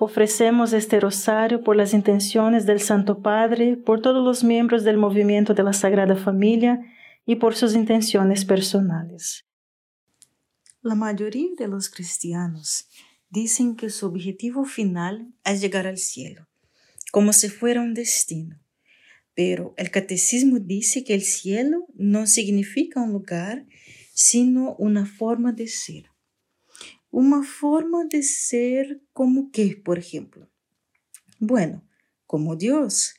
Ofrecemos este rosario por las intenciones del Santo Padre, por todos los miembros del movimiento de la Sagrada Familia y por sus intenciones personales. La mayoría de los cristianos dicen que su objetivo final es llegar al cielo, como si fuera un destino. Pero el catecismo dice que el cielo no significa un lugar, sino una forma de ser una forma de ser como que, por ejemplo. Bueno, como Dios.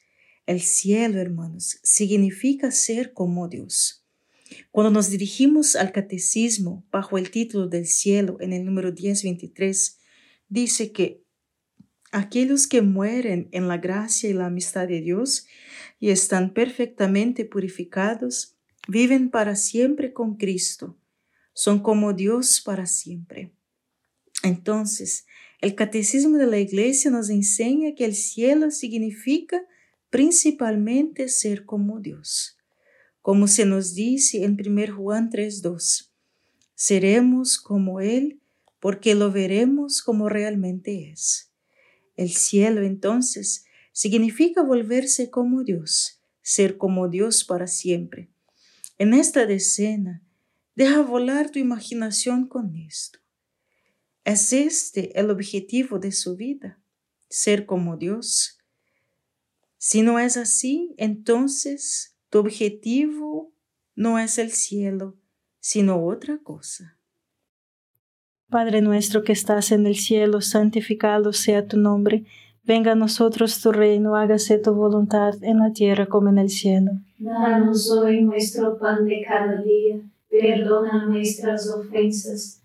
El cielo, hermanos, significa ser como Dios. Cuando nos dirigimos al catecismo bajo el título del cielo en el número 1023, dice que aquellos que mueren en la gracia y la amistad de Dios y están perfectamente purificados, viven para siempre con Cristo, son como Dios para siempre. Entonces, el catecismo de la Iglesia nos enseña que el cielo significa principalmente ser como Dios, como se nos dice en 1 Juan 3:2. Seremos como Él porque lo veremos como realmente es. El cielo entonces significa volverse como Dios, ser como Dios para siempre. En esta decena, deja volar tu imaginación con esto. ¿Es este el objetivo de su vida? Ser como Dios. Si no es así, entonces tu objetivo no es el cielo, sino otra cosa. Padre nuestro que estás en el cielo, santificado sea tu nombre. Venga a nosotros tu reino, hágase tu voluntad en la tierra como en el cielo. Danos hoy nuestro pan de cada día, perdona nuestras ofensas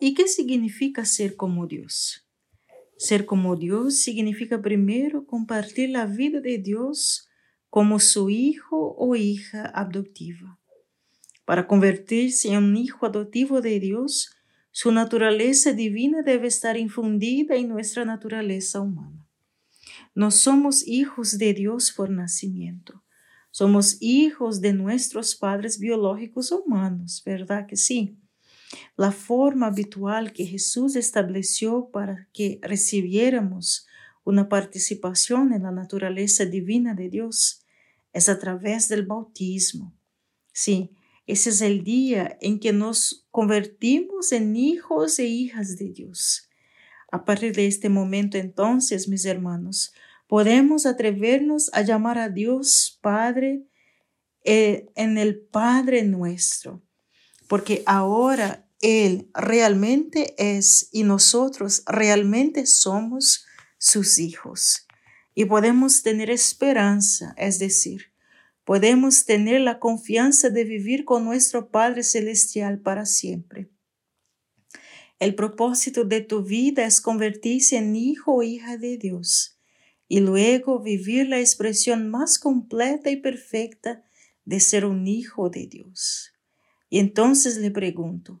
¿Y qué significa ser como Dios? Ser como Dios significa primero compartir la vida de Dios como su hijo o hija adoptiva. Para convertirse en un hijo adoptivo de Dios, su naturaleza divina debe estar infundida en nuestra naturaleza humana. No somos hijos de Dios por nacimiento, somos hijos de nuestros padres biológicos humanos, ¿verdad que sí? La forma habitual que Jesús estableció para que recibiéramos una participación en la naturaleza divina de Dios es a través del bautismo. Sí, ese es el día en que nos convertimos en hijos e hijas de Dios. A partir de este momento entonces, mis hermanos, podemos atrevernos a llamar a Dios Padre eh, en el Padre nuestro porque ahora Él realmente es y nosotros realmente somos sus hijos. Y podemos tener esperanza, es decir, podemos tener la confianza de vivir con nuestro Padre Celestial para siempre. El propósito de tu vida es convertirse en hijo o hija de Dios y luego vivir la expresión más completa y perfecta de ser un hijo de Dios. Y entonces le pregunto,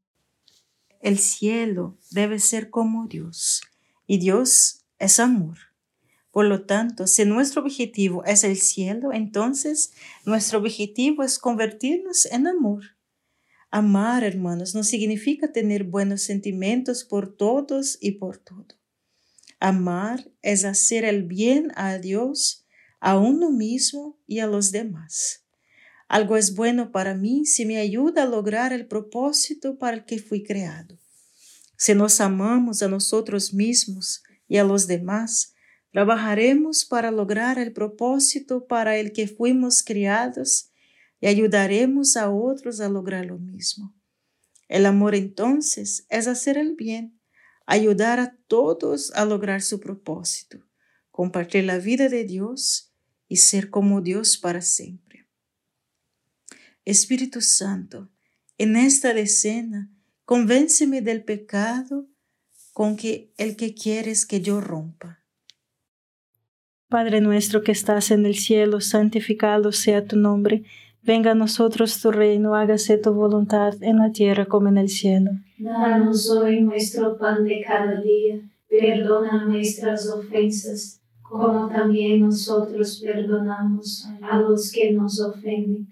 El cielo debe ser como Dios y Dios es amor. Por lo tanto, si nuestro objetivo es el cielo, entonces nuestro objetivo es convertirnos en amor. Amar, hermanos, no significa tener buenos sentimientos por todos y por todo. Amar es hacer el bien a Dios, a uno mismo y a los demás. Algo es bueno para mí si me ayuda a lograr el propósito para el que fui creado. Si nos amamos a nosotros mismos y a los demás, trabajaremos para lograr el propósito para el que fuimos criados y ayudaremos a otros a lograr lo mismo. El amor entonces es hacer el bien ayudar a todos a lograr su propósito, compartir la vida de Dios y ser como Dios para siempre. Espíritu Santo, en esta decena, convénceme del pecado con que el que quieres que yo rompa. Padre nuestro que estás en el cielo, santificado sea tu nombre Venga a nosotros tu reino, hágase tu voluntad en la tierra como en el cielo. Danos hoy nuestro pan de cada día, perdona nuestras ofensas, como también nosotros perdonamos a los que nos ofenden,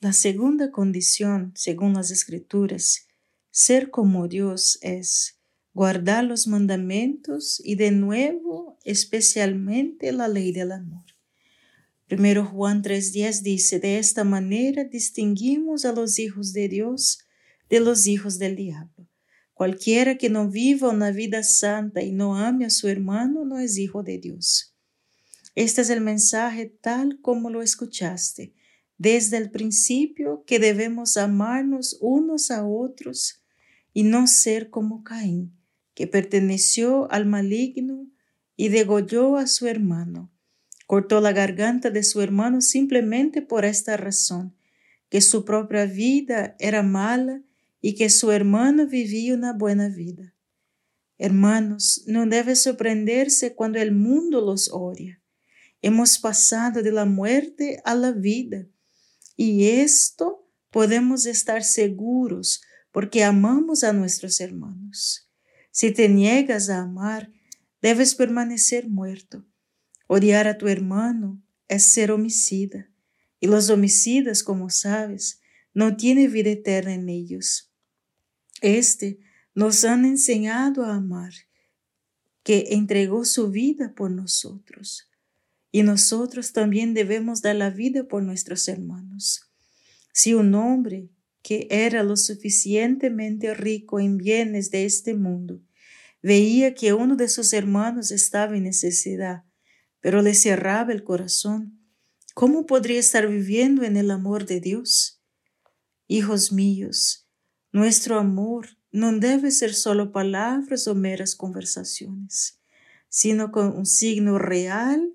La segunda condición, según las Escrituras, ser como Dios es guardar los mandamientos y de nuevo especialmente la ley del amor. Primero Juan 3:10 dice, de esta manera distinguimos a los hijos de Dios de los hijos del diablo. Cualquiera que no viva una vida santa y no ame a su hermano no es hijo de Dios. Este es el mensaje tal como lo escuchaste desde el principio que debemos amarnos unos a otros y no ser como Caín, que perteneció al maligno y degolló a su hermano. Cortó la garganta de su hermano simplemente por esta razón, que su propia vida era mala y que su hermano vivía una buena vida. Hermanos, no debe sorprenderse cuando el mundo los odia. Hemos pasado de la muerte a la vida y esto podemos estar seguros porque amamos a nuestros hermanos. Si te niegas a amar, debes permanecer muerto. Odiar a tu hermano es ser homicida y los homicidas, como sabes, no tienen vida eterna en ellos. Este nos han enseñado a amar, que entregó su vida por nosotros. Y nosotros también debemos dar la vida por nuestros hermanos. Si un hombre que era lo suficientemente rico en bienes de este mundo veía que uno de sus hermanos estaba en necesidad, pero le cerraba el corazón, ¿cómo podría estar viviendo en el amor de Dios? Hijos míos, nuestro amor no debe ser solo palabras o meras conversaciones, sino con un signo real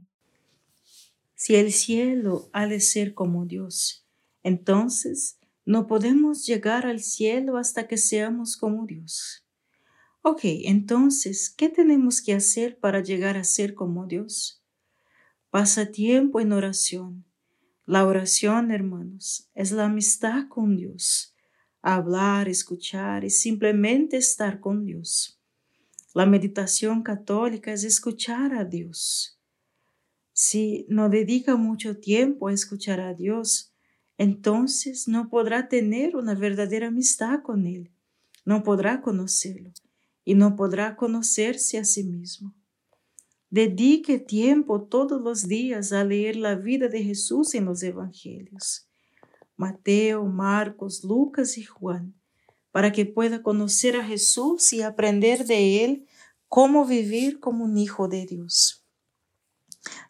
Si el cielo ha de ser como Dios, entonces no podemos llegar al cielo hasta que seamos como Dios. Ok, entonces, ¿qué tenemos que hacer para llegar a ser como Dios? Pasa tiempo en oración. La oración, hermanos, es la amistad con Dios. Hablar, escuchar y simplemente estar con Dios. La meditación católica es escuchar a Dios. Si no dedica mucho tiempo a escuchar a Dios, entonces no podrá tener una verdadera amistad con Él, no podrá conocerlo y no podrá conocerse a sí mismo. Dedique tiempo todos los días a leer la vida de Jesús en los Evangelios, Mateo, Marcos, Lucas y Juan, para que pueda conocer a Jesús y aprender de Él cómo vivir como un hijo de Dios.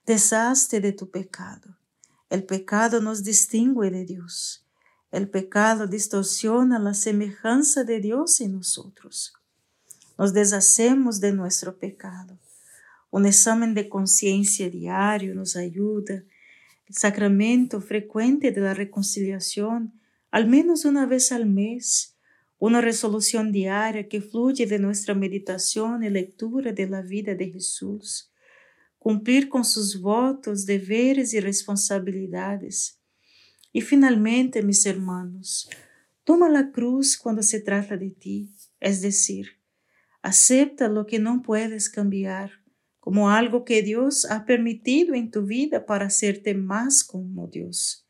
Deshazte de tu pecado. El pecado nos distingue de Dios. El pecado distorsiona la semejanza de Dios en nosotros. Nos deshacemos de nuestro pecado. Un examen de conciencia diario nos ayuda. El sacramento frecuente de la reconciliación, al menos una vez al mes. Una resolución diaria que fluye de nuestra meditación y lectura de la vida de Jesús cumprir com seus votos, deveres e responsabilidades. E finalmente, mis hermanos, toma a cruz quando se trata de ti, es decir, acepta lo que não puedes cambiar como algo que Deus ha permitido em tu vida para hacerte más como Deus.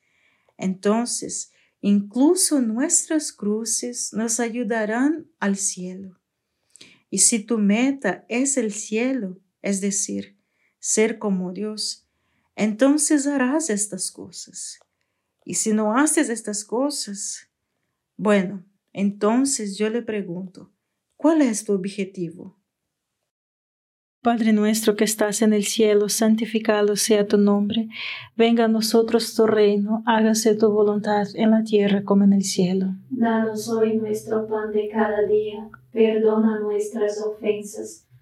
Entonces, incluso nuestras cruces nos ayudarán al cielo. Y si tu meta es el cielo, es decir, ser como Dios, entonces harás estas cosas. Y si no haces estas cosas, bueno, entonces yo le pregunto, ¿cuál es tu objetivo? Padre nuestro que estás en el cielo, santificado sea tu nombre, venga a nosotros tu reino, hágase tu voluntad en la tierra como en el cielo. Danos hoy nuestro pan de cada día, perdona nuestras ofensas